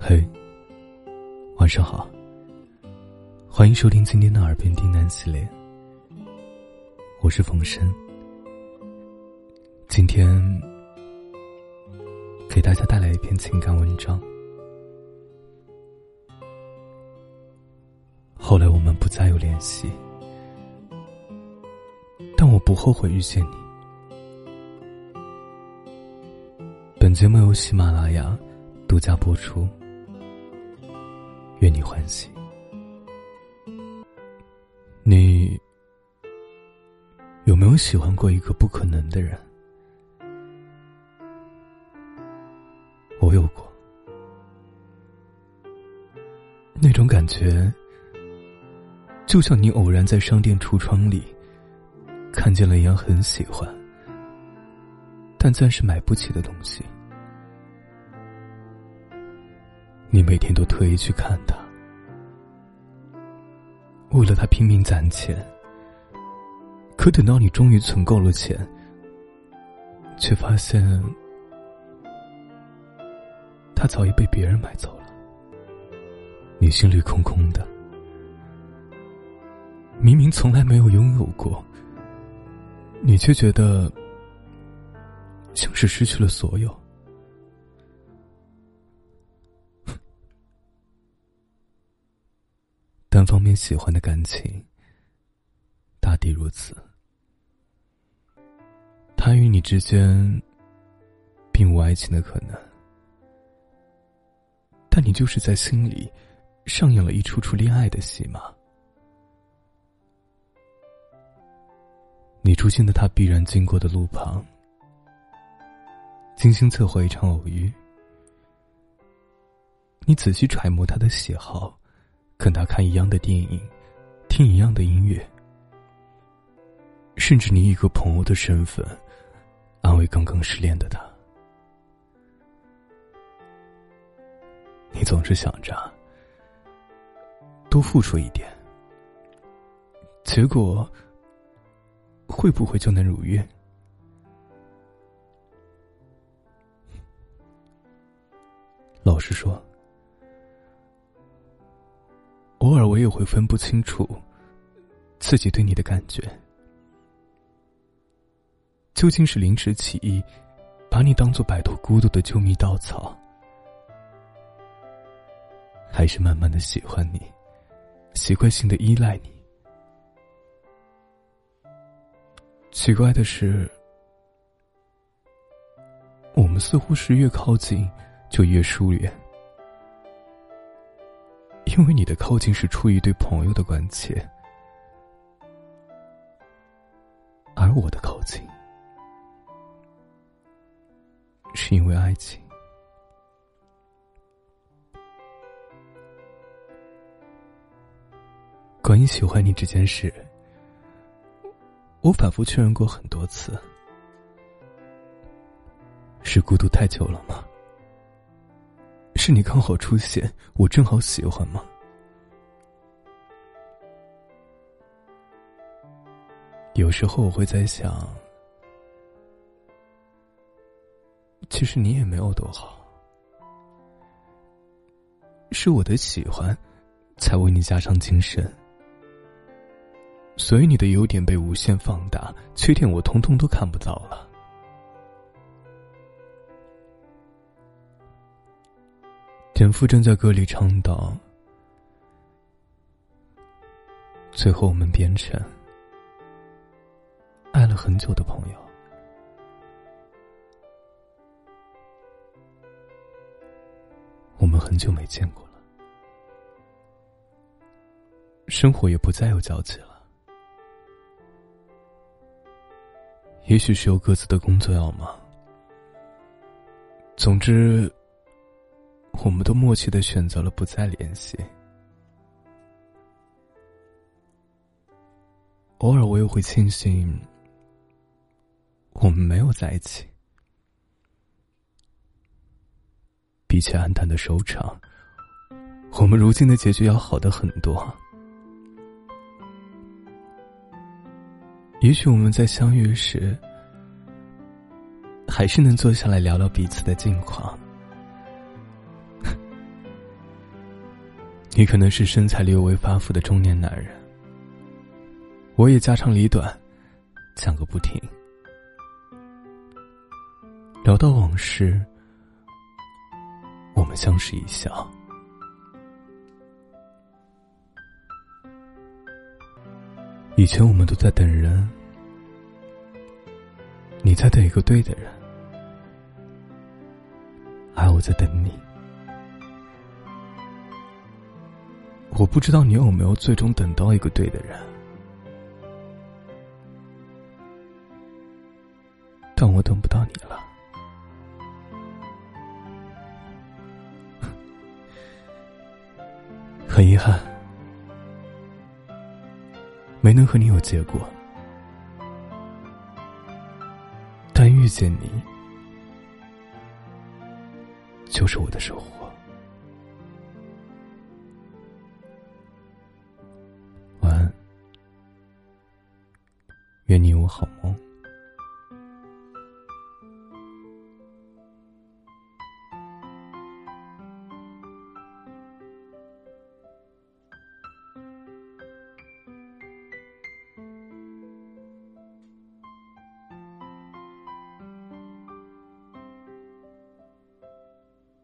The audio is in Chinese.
嘿，晚上好。欢迎收听今天的《耳边订单》系列，我是冯生。今天给大家带来一篇情感文章。后来我们不再有联系，但我不后悔遇见你。本节目由喜马拉雅独家播出。愿你欢喜。你有没有喜欢过一个不可能的人？我有过，那种感觉，就像你偶然在商店橱窗里看见了一样很喜欢，但暂时买不起的东西。你每天都特意去看他，为了他拼命攒钱。可等到你终于存够了钱，却发现他早已被别人买走了。你心里空空的，明明从来没有拥有过，你却觉得像是失去了所有。单方面喜欢的感情，大抵如此。他与你之间，并无爱情的可能，但你就是在心里上演了一出出恋爱的戏码。你出现在他必然经过的路旁，精心策划一场偶遇。你仔细揣摩他的喜好。跟他看一样的电影，听一样的音乐，甚至你以一个朋友的身份安慰刚刚失恋的他。你总是想着多付出一点，结果会不会就能如愿？老实说。我也会分不清楚自己对你的感觉，究竟是临时起意，把你当做摆脱孤独的救命稻草，还是慢慢的喜欢你，习惯性的依赖你？奇怪的是，我们似乎是越靠近就越疏远。因为你的靠近是出于对朋友的关切，而我的靠近是因为爱情。关于喜欢你这件事，我反复确认过很多次，是孤独太久了吗？是你刚好出现，我正好喜欢吗？有时候我会在想，其实你也没有多好，是我的喜欢，才为你加上精神，所以你的优点被无限放大，缺点我通通都看不到了。田馥甄在歌里唱道：“最后我们变成爱了很久的朋友。我们很久没见过了，生活也不再有交集了。也许是有各自的工作要忙。总之。”我们都默契的选择了不再联系。偶尔我也会庆幸，我们没有在一起。比起暗淡的收场，我们如今的结局要好的很多。也许我们在相遇时，还是能坐下来聊聊彼此的近况。你可能是身材略微发福的中年男人，我也家长里短，讲个不停。聊到往事，我们相视一笑。以前我们都在等人，你在等一个对的人，而我在等你。我不知道你有没有最终等到一个对的人，但我等不到你了。很遗憾，没能和你有结果，但遇见你就是我的收获。愿你有好梦。